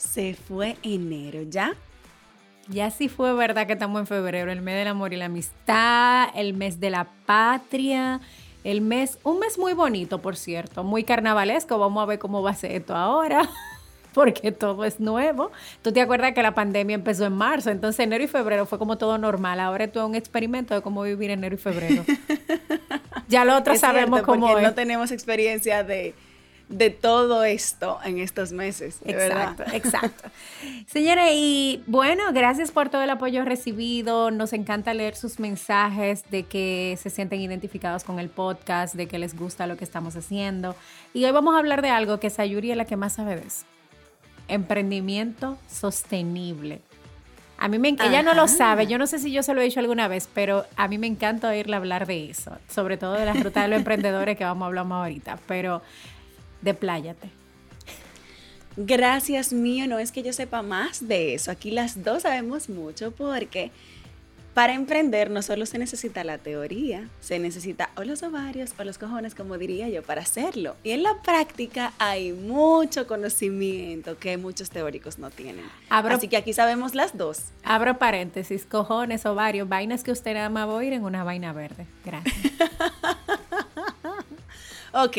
Se fue enero, ¿ya? Ya sí fue verdad que estamos en febrero, el mes del amor y la amistad, el mes de la patria, el mes, un mes muy bonito, por cierto, muy carnavalesco. Vamos a ver cómo va a ser esto ahora, porque todo es nuevo. Tú te acuerdas que la pandemia empezó en marzo, entonces enero y febrero fue como todo normal. Ahora es todo un experimento de cómo vivir enero y febrero. ya lo otro sabemos cómo es. No tenemos experiencia de de todo esto en estos meses. exacto, exacto. Señora, y bueno, gracias por todo el apoyo recibido. Nos encanta leer sus mensajes de que se sienten identificados con el podcast, de que les gusta lo que estamos haciendo. Y hoy vamos a hablar de algo que Sayuri es la que más sabe de eso. Emprendimiento sostenible. A mí me ella no lo sabe, yo no sé si yo se lo he dicho alguna vez, pero a mí me encanta oírle hablar de eso, sobre todo de la ruta de los emprendedores que vamos a hablar más ahorita, pero depláyate. Gracias mío, no es que yo sepa más de eso, aquí las dos sabemos mucho porque para emprender no solo se necesita la teoría, se necesita o los ovarios o los cojones, como diría yo, para hacerlo. Y en la práctica hay mucho conocimiento que muchos teóricos no tienen. Así que aquí sabemos las dos. Abro paréntesis, cojones, ovarios, vainas que usted nada más va a ir en una vaina verde. Gracias. ok,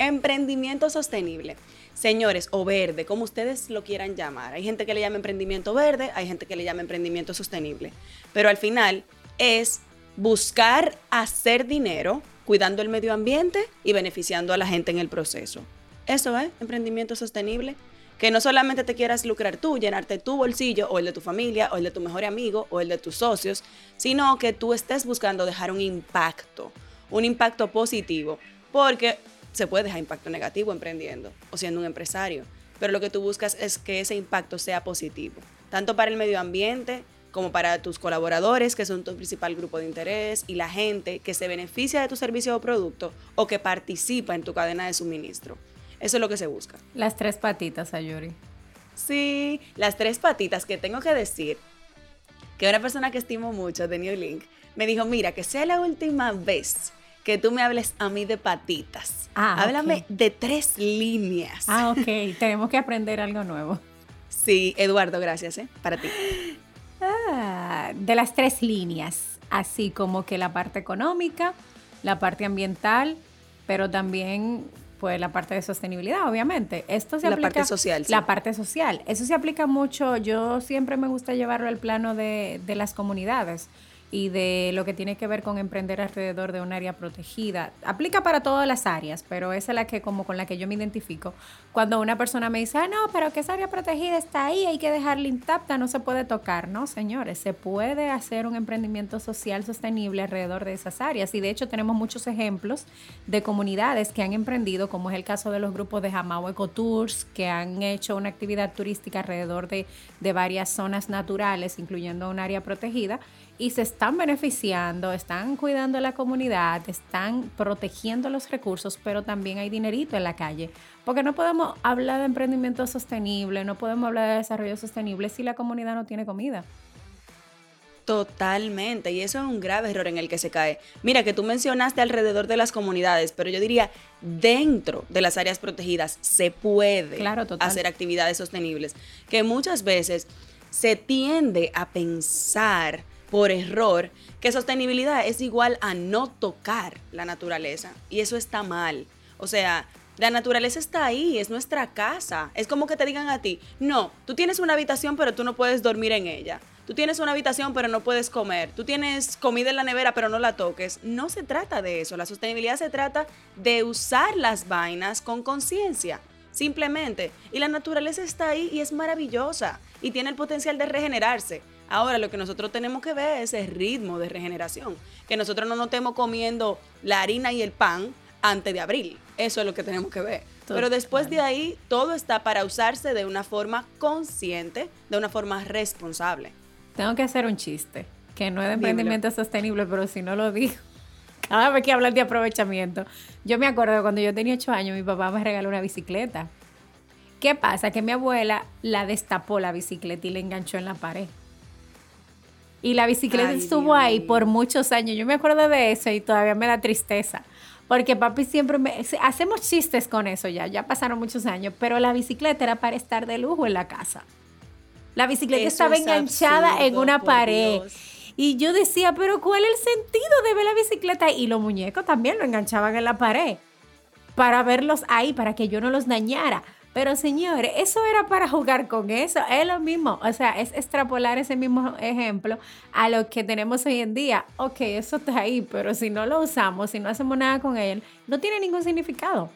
Emprendimiento sostenible. Señores, o verde, como ustedes lo quieran llamar. Hay gente que le llama emprendimiento verde, hay gente que le llama emprendimiento sostenible. Pero al final es buscar hacer dinero cuidando el medio ambiente y beneficiando a la gente en el proceso. Eso es emprendimiento sostenible. Que no solamente te quieras lucrar tú, llenarte tu bolsillo o el de tu familia o el de tu mejor amigo o el de tus socios, sino que tú estés buscando dejar un impacto, un impacto positivo. Porque se puede dejar impacto negativo emprendiendo o siendo un empresario, pero lo que tú buscas es que ese impacto sea positivo, tanto para el medio ambiente como para tus colaboradores, que son tu principal grupo de interés, y la gente que se beneficia de tu servicio o producto o que participa en tu cadena de suministro. Eso es lo que se busca. Las tres patitas, Ayuri. Sí, las tres patitas que tengo que decir que una persona que estimo mucho, de New Link, me dijo, mira, que sea la última vez que tú me hables a mí de patitas. Ah, Háblame de tres líneas. Ah, ok. Tenemos que aprender algo nuevo. Sí, Eduardo, gracias, ¿eh? Para ti. Ah, de las tres líneas, así como que la parte económica, la parte ambiental, pero también pues la parte de sostenibilidad, obviamente. Esto se la parte social. La parte social. Eso se aplica mucho. Yo siempre me gusta llevarlo al plano de, de las comunidades y de lo que tiene que ver con emprender alrededor de un área protegida. Aplica para todas las áreas, pero esa es la que como con la que yo me identifico. Cuando una persona me dice, ah, no, pero que esa área protegida está ahí, hay que dejarla intacta, no se puede tocar. No, señores, se puede hacer un emprendimiento social sostenible alrededor de esas áreas. Y de hecho tenemos muchos ejemplos de comunidades que han emprendido, como es el caso de los grupos de Jamao Ecotours, que han hecho una actividad turística alrededor de, de varias zonas naturales, incluyendo un área protegida y se están beneficiando, están cuidando la comunidad, están protegiendo los recursos, pero también hay dinerito en la calle. Porque no podemos hablar de emprendimiento sostenible, no podemos hablar de desarrollo sostenible si la comunidad no tiene comida. Totalmente, y eso es un grave error en el que se cae. Mira, que tú mencionaste alrededor de las comunidades, pero yo diría dentro de las áreas protegidas se puede hacer actividades sostenibles, que muchas veces se tiende a pensar por error que sostenibilidad es igual a no tocar la naturaleza. Y eso está mal. O sea, la naturaleza está ahí, es nuestra casa. Es como que te digan a ti, no, tú tienes una habitación pero tú no puedes dormir en ella. Tú tienes una habitación pero no puedes comer. Tú tienes comida en la nevera pero no la toques. No se trata de eso. La sostenibilidad se trata de usar las vainas con conciencia. Simplemente. Y la naturaleza está ahí y es maravillosa. Y tiene el potencial de regenerarse. Ahora lo que nosotros tenemos que ver es el ritmo de regeneración. Que nosotros no nos estemos comiendo la harina y el pan antes de abril. Eso es lo que tenemos que ver. Pero después de ahí, todo está para usarse de una forma consciente, de una forma responsable. Tengo que hacer un chiste, que no es de emprendimiento sostenible, pero si no lo digo, cada vez que hablan de aprovechamiento. Yo me acuerdo cuando yo tenía ocho años, mi papá me regaló una bicicleta. ¿Qué pasa? Que mi abuela la destapó la bicicleta y la enganchó en la pared. Y la bicicleta estuvo ahí por muchos años. Yo me acuerdo de eso y todavía me da tristeza. Porque papi siempre me... Hacemos chistes con eso ya, ya pasaron muchos años, pero la bicicleta era para estar de lujo en la casa. La bicicleta estaba enganchada en una pared. Y yo decía, pero ¿cuál es el sentido de ver la bicicleta? Y los muñecos también lo enganchaban en la pared para verlos ahí, para que yo no los dañara. Pero señores, eso era para jugar con eso, es lo mismo, o sea, es extrapolar ese mismo ejemplo a lo que tenemos hoy en día. Ok, eso está ahí, pero si no lo usamos, si no hacemos nada con él, no tiene ningún significado.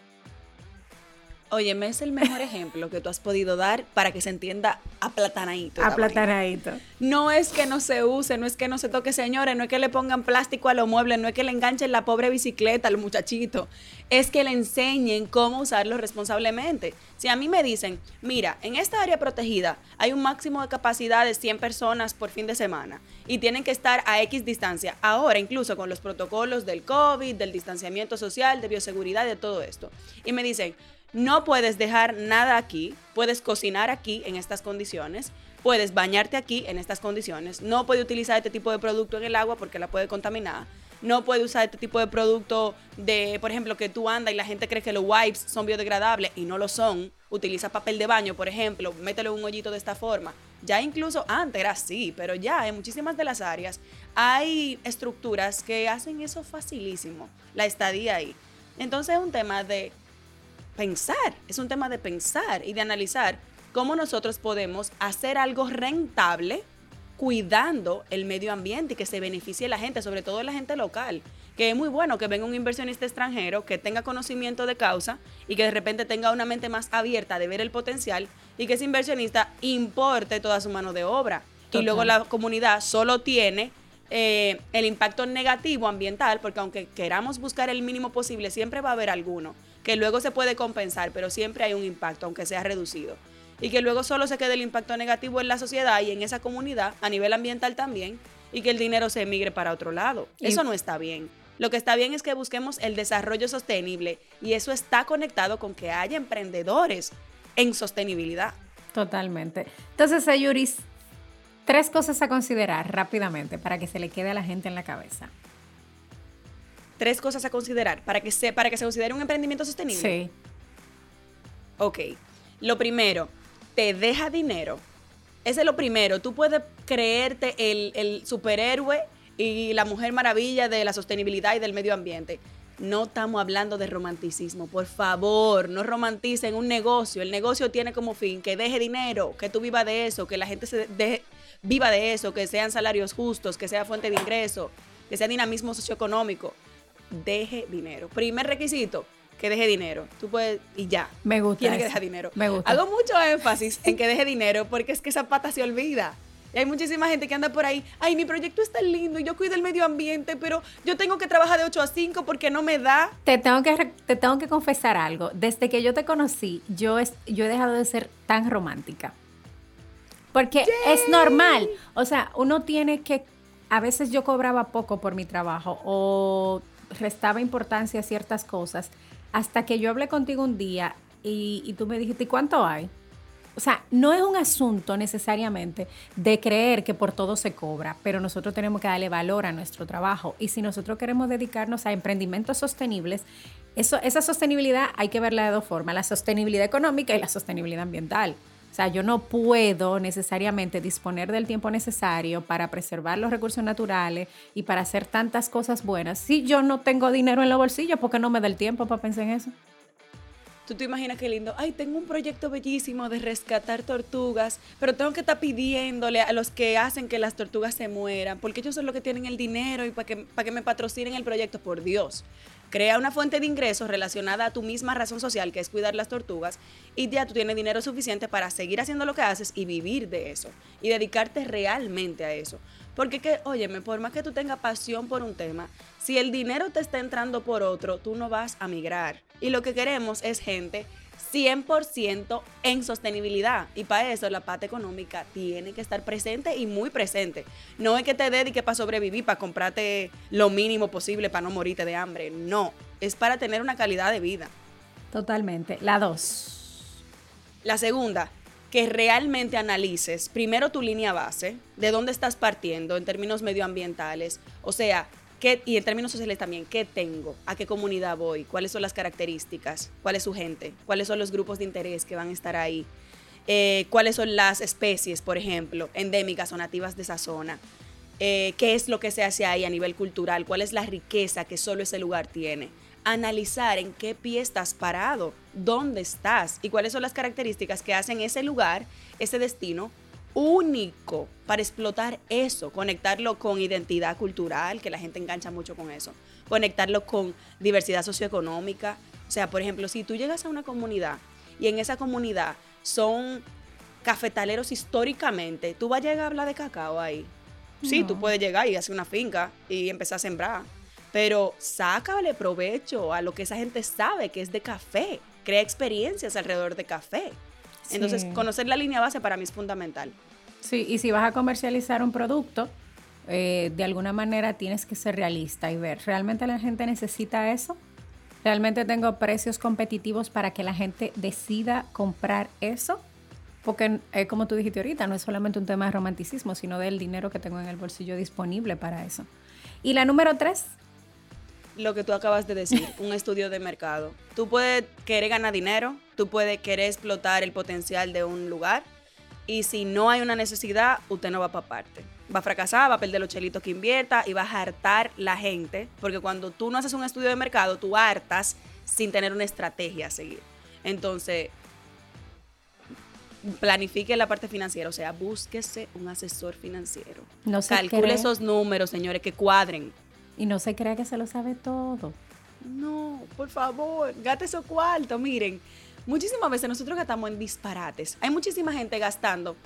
Oye, me es el mejor ejemplo que tú has podido dar para que se entienda aplatanadito. Aplatanadito. No es que no se use, no es que no se toque, señores, no es que le pongan plástico a los muebles, no es que le enganchen la pobre bicicleta al muchachito, es que le enseñen cómo usarlo responsablemente. Si a mí me dicen, mira, en esta área protegida hay un máximo de capacidad de 100 personas por fin de semana y tienen que estar a X distancia, ahora incluso con los protocolos del COVID, del distanciamiento social, de bioseguridad, de todo esto, y me dicen, no puedes dejar nada aquí, puedes cocinar aquí en estas condiciones, puedes bañarte aquí en estas condiciones, no puedes utilizar este tipo de producto en el agua porque la puede contaminar, no puedes usar este tipo de producto de, por ejemplo, que tú andas y la gente cree que los wipes son biodegradables y no lo son, utiliza papel de baño, por ejemplo, mételo en un hoyito de esta forma. Ya incluso antes era así, pero ya en muchísimas de las áreas hay estructuras que hacen eso facilísimo, la estadía ahí. Entonces es un tema de pensar, es un tema de pensar y de analizar cómo nosotros podemos hacer algo rentable cuidando el medio ambiente y que se beneficie la gente, sobre todo la gente local. Que es muy bueno que venga un inversionista extranjero que tenga conocimiento de causa y que de repente tenga una mente más abierta de ver el potencial y que ese inversionista importe toda su mano de obra. Y luego la comunidad solo tiene eh, el impacto negativo ambiental, porque aunque queramos buscar el mínimo posible, siempre va a haber alguno que luego se puede compensar, pero siempre hay un impacto, aunque sea reducido. Y que luego solo se quede el impacto negativo en la sociedad y en esa comunidad, a nivel ambiental también, y que el dinero se emigre para otro lado. Eso no está bien. Lo que está bien es que busquemos el desarrollo sostenible y eso está conectado con que haya emprendedores en sostenibilidad. Totalmente. Entonces, Ayuris, tres cosas a considerar rápidamente para que se le quede a la gente en la cabeza tres cosas a considerar para que se, para que se considere un emprendimiento sostenible. Sí. Ok. Lo primero, te deja dinero. Ese es lo primero. Tú puedes creerte el, el superhéroe y la mujer maravilla de la sostenibilidad y del medio ambiente. No estamos hablando de romanticismo. Por favor, no romanticen un negocio. El negocio tiene como fin que deje dinero, que tú vivas de eso, que la gente se viva de eso, que sean salarios justos, que sea fuente de ingreso, que sea dinamismo socioeconómico deje dinero. Primer requisito, que deje dinero. Tú puedes, y ya. Me gusta. Tiene que dejar dinero. Me gusta. Hago mucho énfasis en que deje dinero porque es que esa pata se olvida. Y hay muchísima gente que anda por ahí, ay, mi proyecto está lindo y yo cuido el medio ambiente, pero yo tengo que trabajar de 8 a 5 porque no me da. Te tengo que, te tengo que confesar algo. Desde que yo te conocí, yo, yo he dejado de ser tan romántica. Porque es normal. O sea, uno tiene que... A veces yo cobraba poco por mi trabajo o restaba importancia a ciertas cosas hasta que yo hablé contigo un día y, tú me dijiste, ¿y cuánto hay? O sea, no es un asunto necesariamente de creer que por todo se cobra, pero nosotros tenemos que darle valor a nuestro trabajo. Y si nosotros queremos dedicarnos a emprendimientos sostenibles, esa sostenibilidad hay que verla de dos formas, la sostenibilidad económica y la sostenibilidad ambiental. O sea, yo no puedo necesariamente disponer del tiempo necesario para preservar los recursos naturales y para hacer tantas cosas buenas si yo no tengo dinero en los bolsillos porque no me da el tiempo para pensar en eso. Tú te imaginas qué lindo. Ay, tengo un proyecto bellísimo de rescatar tortugas, pero tengo que estar pidiéndole a los que hacen que las tortugas se mueran, porque ellos son los que tienen el dinero y para que, para que me patrocinen el proyecto, por Dios. Crea una fuente de ingresos relacionada a tu misma razón social, que es cuidar las tortugas, y ya tú tienes dinero suficiente para seguir haciendo lo que haces y vivir de eso, y dedicarte realmente a eso. Porque que, óyeme, por más que tú tengas pasión por un tema, si el dinero te está entrando por otro, tú no vas a migrar. Y lo que queremos es gente 100% en sostenibilidad. Y para eso la parte económica tiene que estar presente y muy presente. No es que te dediques para sobrevivir, para comprarte lo mínimo posible para no morirte de hambre. No, es para tener una calidad de vida. Totalmente. La dos. La segunda, que realmente analices primero tu línea base, de dónde estás partiendo en términos medioambientales, o sea, ¿qué, y en términos sociales también, ¿qué tengo? ¿A qué comunidad voy? ¿Cuáles son las características? ¿Cuál es su gente? ¿Cuáles son los grupos de interés que van a estar ahí? Eh, ¿Cuáles son las especies, por ejemplo, endémicas o nativas de esa zona? Eh, ¿Qué es lo que se hace ahí a nivel cultural? ¿Cuál es la riqueza que solo ese lugar tiene? analizar en qué pie estás parado, dónde estás y cuáles son las características que hacen ese lugar, ese destino único para explotar eso, conectarlo con identidad cultural, que la gente engancha mucho con eso, conectarlo con diversidad socioeconómica. O sea, por ejemplo, si tú llegas a una comunidad y en esa comunidad son cafetaleros históricamente, tú vas a llegar a hablar de cacao ahí. Sí, tú puedes llegar y hacer una finca y empezar a sembrar pero sácale provecho a lo que esa gente sabe que es de café, crea experiencias alrededor de café. Entonces, conocer la línea base para mí es fundamental. Sí, y si vas a comercializar un producto, eh, de alguna manera tienes que ser realista y ver, ¿realmente la gente necesita eso? ¿Realmente tengo precios competitivos para que la gente decida comprar eso? Porque, eh, como tú dijiste ahorita, no es solamente un tema de romanticismo, sino del dinero que tengo en el bolsillo disponible para eso. Y la número tres, lo que tú acabas de decir, un estudio de mercado. Tú puedes querer ganar dinero, tú puedes querer explotar el potencial de un lugar y si no hay una necesidad, usted no va para parte. Va a fracasar, va a perder los chelitos que invierta y va a hartar la gente, porque cuando tú no haces un estudio de mercado, tú hartas sin tener una estrategia a seguir. Entonces, planifique la parte financiera, o sea, búsquese un asesor financiero. No Calcule esos números, señores, que cuadren. Y no se crea que se lo sabe todo. No, por favor, gate esos cuarto. Miren, muchísimas veces nosotros gastamos en disparates. Hay muchísima gente gastando.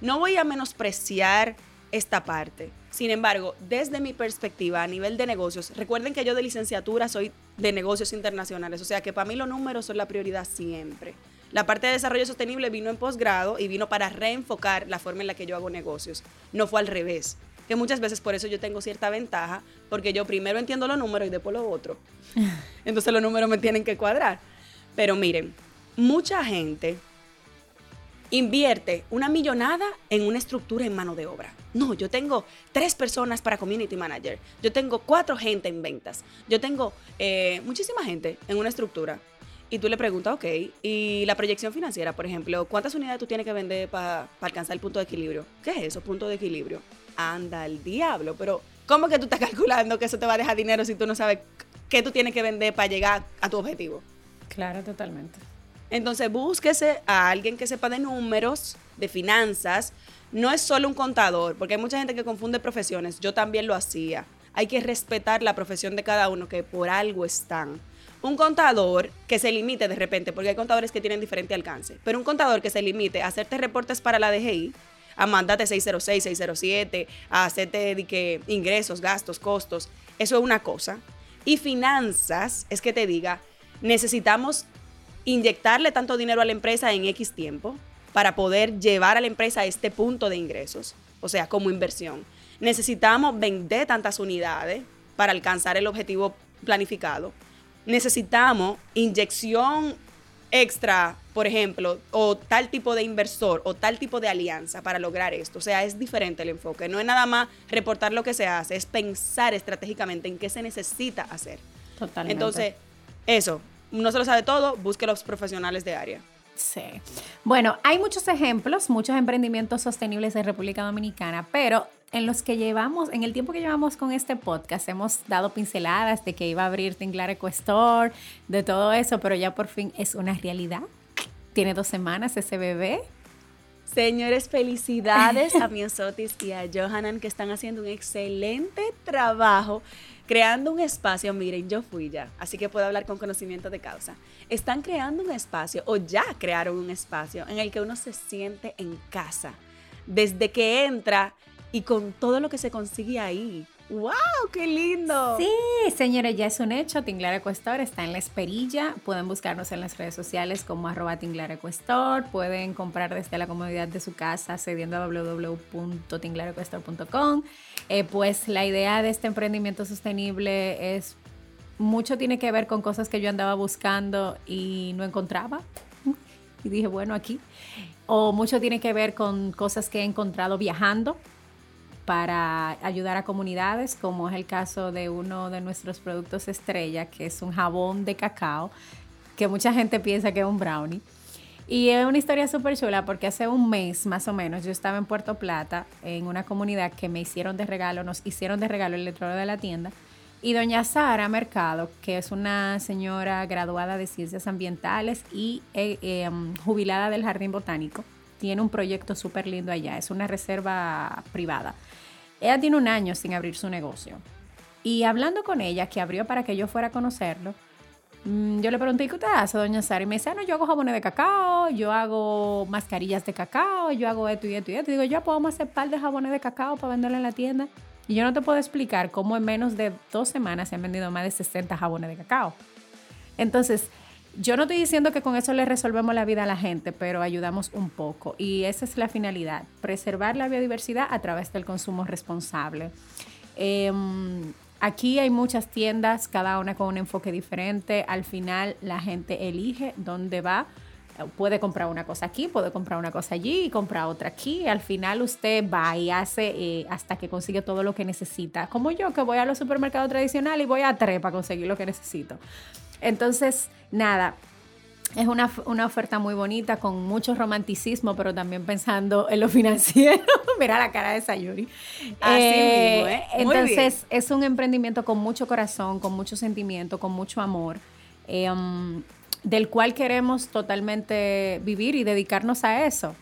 No voy a menospreciar esta parte. Sin embargo, desde mi perspectiva a nivel de negocios, recuerden que yo de licenciatura soy de negocios internacionales, o sea que para mí los números son la prioridad siempre. La parte de desarrollo sostenible vino en posgrado y vino para reenfocar la forma en la que yo hago negocios. No fue al revés que muchas veces por eso yo tengo cierta ventaja, porque yo primero entiendo los números y después lo otro. Entonces los números me tienen que cuadrar. Pero miren, mucha gente invierte una millonada en una estructura en mano de obra. No, yo tengo tres personas para community manager. Yo tengo cuatro gente en ventas. Yo tengo eh, muchísima gente en una estructura. Y tú le preguntas, ok, y la proyección financiera, por ejemplo, ¿cuántas unidades tú tienes que vender para alcanzar el punto de equilibrio? ¿Qué es eso, punto de equilibrio? Anda el diablo. Pero, ¿cómo que tú estás calculando que eso te va a dejar dinero si tú no sabes qué tú tienes que vender para llegar a tu objetivo? Claro, totalmente. Entonces, búsquese a alguien que sepa de números, de finanzas. No es solo un contador, porque hay mucha gente que confunde profesiones. Yo también lo hacía. Hay que respetar la profesión de cada uno, que por algo están. Un contador que se limite de repente, porque hay contadores que tienen diferente alcance, pero un contador que se limite a hacerte reportes para la DGI, a mandarte 606, 607, a hacerte que, ingresos, gastos, costos. Eso es una cosa. Y finanzas es que te diga, necesitamos inyectarle tanto dinero a la empresa en X tiempo para poder llevar a la empresa a este punto de ingresos, o sea, como inversión. Necesitamos vender tantas unidades para alcanzar el objetivo planificado. Necesitamos inyección extra, por ejemplo, o tal tipo de inversor o tal tipo de alianza para lograr esto. O sea, es diferente el enfoque. No es nada más reportar lo que se hace, es pensar estratégicamente en qué se necesita hacer. Totalmente. Entonces, eso, no se lo sabe todo, busque los profesionales de área. Sí. Bueno, hay muchos ejemplos, muchos emprendimientos sostenibles en República Dominicana, pero en los que llevamos, en el tiempo que llevamos con este podcast, hemos dado pinceladas de que iba a abrir Tinglar Eco Store, de todo eso, pero ya por fin es una realidad. Tiene dos semanas ese bebé. Señores, felicidades a Miosotis y a Johanan que están haciendo un excelente trabajo creando un espacio. Miren, yo fui ya, así que puedo hablar con conocimiento de causa. Están creando un espacio o ya crearon un espacio en el que uno se siente en casa. Desde que entra y con todo lo que se consigue ahí. ¡Wow! ¡Qué lindo! Sí, señores, ya es un hecho. Tinglar Ecuestor está en la esperilla. Pueden buscarnos en las redes sociales como arroba Tinglar Ecuestor. Pueden comprar desde la comodidad de su casa accediendo a www.tinglarecuestor.com. Eh, pues la idea de este emprendimiento sostenible es mucho tiene que ver con cosas que yo andaba buscando y no encontraba. Y dije, bueno, aquí. O mucho tiene que ver con cosas que he encontrado viajando para ayudar a comunidades, como es el caso de uno de nuestros productos estrella, que es un jabón de cacao, que mucha gente piensa que es un brownie. Y es una historia súper chula porque hace un mes más o menos yo estaba en Puerto Plata en una comunidad que me hicieron de regalo, nos hicieron de regalo el letrero de la tienda. Y doña Sara Mercado, que es una señora graduada de ciencias ambientales y eh, eh, jubilada del Jardín Botánico, tiene un proyecto súper lindo allá, es una reserva privada. Ella tiene un año sin abrir su negocio. Y hablando con ella, que abrió para que yo fuera a conocerlo, mm, yo le pregunté, ¿qué usted hace, doña Sara? Y me dice, ah, no, yo hago jabones de cacao, yo hago mascarillas de cacao, yo hago esto y esto y esto. Y digo, yo podemos hacer par de jabones de cacao para venderlo en la tienda. Y yo no te puedo explicar cómo en menos de dos semanas se han vendido más de 60 jabones de cacao. Entonces, yo no estoy diciendo que con eso le resolvemos la vida a la gente, pero ayudamos un poco. Y esa es la finalidad, preservar la biodiversidad a través del consumo responsable. Em, aquí hay muchas tiendas, cada una con un enfoque diferente. Al final la gente elige dónde va. Puede comprar una cosa aquí, puede comprar una cosa allí y comprar otra aquí. Al final usted va y hace eh, hasta que consigue todo lo que necesita. Como yo, que voy a los supermercados tradicionales y voy a tres para conseguir lo que necesito. Entonces, nada, es una, oferta muy bonita, con mucho romanticismo, pero también pensando en lo financiero. Mira la cara de Sayuri. Así eh, mismo, ¿eh? entonces, es un emprendimiento con mucho corazón, con mucho sentimiento, con mucho amor, em, del cual queremos totalmente vivir y dedicarnos a eso.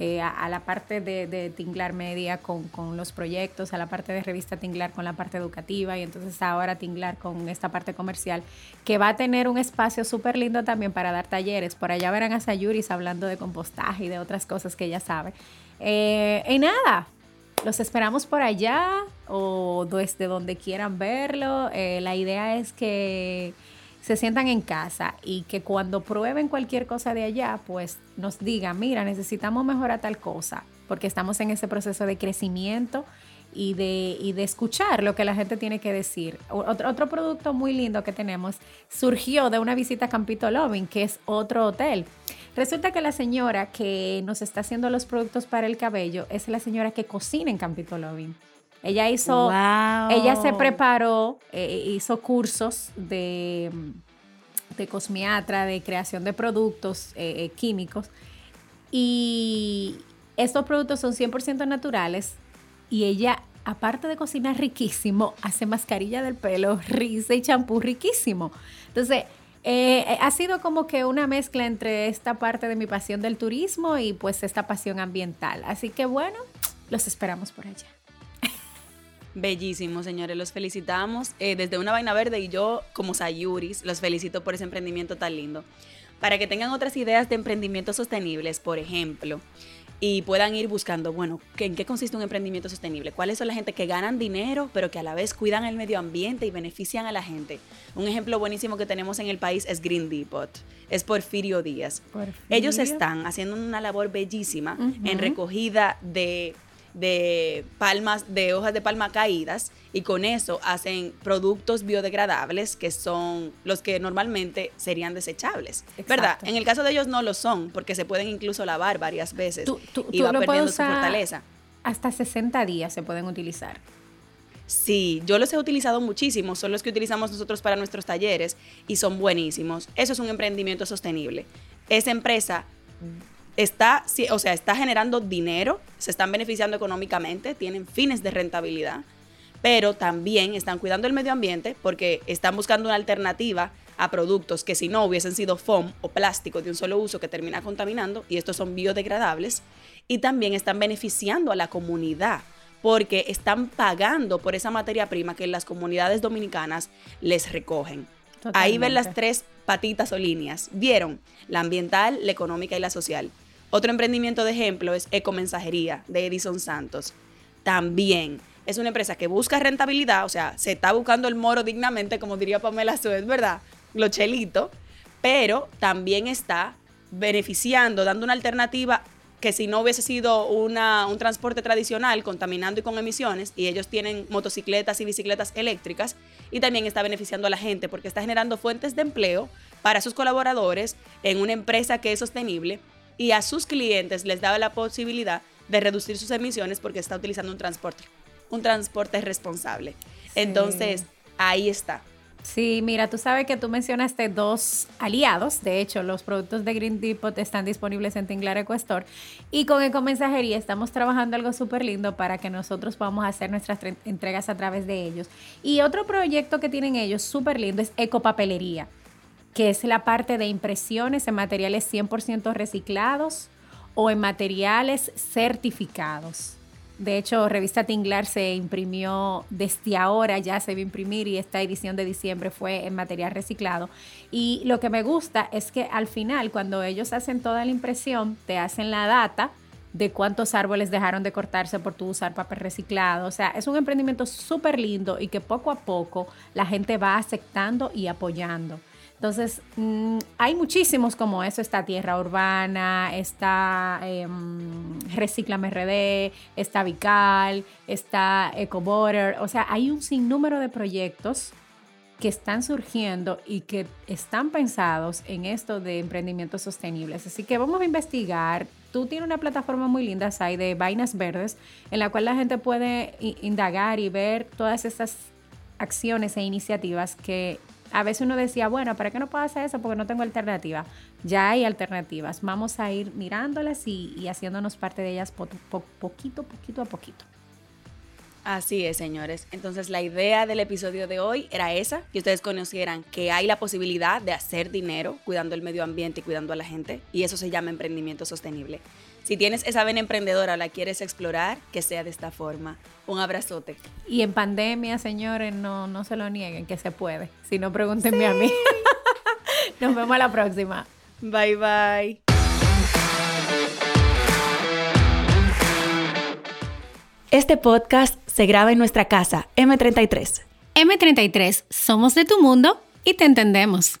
Eh, a, la parte de, Tinglar Media con, los proyectos, a la parte de revista Tinglar con la parte educativa y entonces ahora Tinglar con esta parte comercial, que va a tener un espacio súper lindo también para dar talleres. Por allá verán a Sayuris hablando de compostaje y de otras cosas que ella sabe. Eh, y nada, los esperamos por allá o desde donde quieran verlo. Eh, la idea es que se sientan en casa y que cuando prueben cualquier cosa de allá, pues nos digan, mira, necesitamos mejorar tal cosa, porque estamos en ese proceso de crecimiento y de, de escuchar lo que la gente tiene que decir. Otro, otro producto muy lindo que tenemos surgió de una visita a Campito Loving, que es otro hotel. Resulta que la señora que nos está haciendo los productos para el cabello es la señora que cocina en Campito Loving. Ella hizo, ella se preparó, eh, hizo cursos de, de cosmiatra, de creación de productos eh, eh, químicos. Y estos productos son 100% naturales y ella, aparte de cocinar riquísimo, hace mascarilla del pelo, risa y champú riquísimo. Entonces, ha sido como que una mezcla entre esta parte de mi pasión del turismo y pues esta pasión ambiental. Así que bueno, los esperamos por allá. Bellísimo, señores, los felicitamos. Eh, desde Una Vaina Verde y yo, como Sayuris, los felicito por ese emprendimiento tan lindo. Para que tengan otras ideas de emprendimientos sostenibles, por ejemplo, y puedan ir buscando, bueno, ¿en qué consiste un emprendimiento sostenible? ¿Cuáles son la gente que ganan dinero, pero que a la vez cuidan el medio ambiente y benefician a la gente? Un ejemplo buenísimo que tenemos en el país es Green Depot. Es Porfirio Díaz. Ellos están haciendo una labor bellísima en recogida de de palmas, de hojas de palma caídas y con eso hacen productos biodegradables que son los que normalmente serían desechables. ¿Verdad? En el caso de ellos no lo son porque se pueden incluso lavar varias veces y va perdiendo su fortaleza. Hasta 60 días se pueden utilizar. Sí, yo los he utilizado muchísimo, son los que utilizamos nosotros para nuestros talleres y son buenísimos. Eso es un emprendimiento sostenible. Esa empresa está, o sea, está generando dinero, se están beneficiando económicamente, tienen fines de rentabilidad, pero también están cuidando el medio ambiente porque están buscando una alternativa a productos que si no hubiesen sido foam o plástico de un solo uso que termina contaminando, y estos son biodegradables, y también están beneficiando a la comunidad porque están pagando por esa materia prima que las comunidades dominicanas les recogen. Ahí ven las tres patitas o líneas. Vieron la ambiental, la económica y la social. Otro emprendimiento de ejemplo es Ecomensajería de Edison Santos. También es una empresa que busca rentabilidad, o sea, se está buscando el moro dignamente, como diría Pamela Suez, ¿verdad? Lo chelito, pero también está beneficiando, dando una alternativa que si no hubiese sido una, un transporte tradicional contaminando y con emisiones, y ellos tienen motocicletas y bicicletas eléctricas, y también está beneficiando a la gente porque está generando fuentes de empleo para sus colaboradores en una empresa que es sostenible y a sus clientes les da la posibilidad de reducir sus emisiones porque está utilizando un transporte, un transporte responsable. Entonces, ahí está. Sí, mira, tú sabes que tú mencionaste dos aliados. De hecho, los productos de Green Depot están disponibles en Tinglar Ecuestor. Y con Ecomensajería estamos trabajando algo súper lindo para que nosotros podamos hacer nuestras entregas a través de ellos. Y otro proyecto que tienen ellos súper lindo es Ecopapelería, que es la parte de impresiones en materiales 100% reciclados o en materiales certificados. De hecho, Revista Tinglar se imprimió desde ahora, ya se va a imprimir y esta edición de diciembre fue en material reciclado. Y lo que me gusta es que al final, cuando ellos hacen toda la impresión, te hacen la data de cuántos árboles dejaron de cortarse por tu usar papel reciclado. O sea, es un emprendimiento súper lindo y que poco a poco la gente va aceptando y apoyando. Entonces, mm, hay muchísimos como eso. Está Tierra Urbana, está eh, Reciclame RD, está Vical, está EcoBorder. O sea, hay un sinnúmero de proyectos que están surgiendo y que están pensados en esto de emprendimientos sostenibles. Así que vamos a investigar. Tú tienes una plataforma muy linda, Sai, de Vainas Verdes, en la cual la gente puede indagar y ver todas estas acciones e iniciativas que a veces uno decía, bueno, ¿para qué no puedo hacer eso? Porque no tengo alternativa. Ya hay alternativas. Vamos a ir mirándolas y, haciéndonos parte de ellas poquito, poquito a poquito. Así es, señores. Entonces la idea del episodio de hoy era esa, que ustedes conocieran que hay la posibilidad de hacer dinero cuidando el medio ambiente y cuidando a la gente, y eso se llama emprendimiento sostenible. Si tienes esa vena emprendedora, la quieres explorar, que sea de esta forma. Un abrazote. Y en pandemia, señores, no, no se lo nieguen, que se puede. Si no, pregúntenme a mí. Nos vemos a la próxima. Bye, bye. Este podcast se graba en nuestra casa, M33. M33, somos de tu mundo y te entendemos.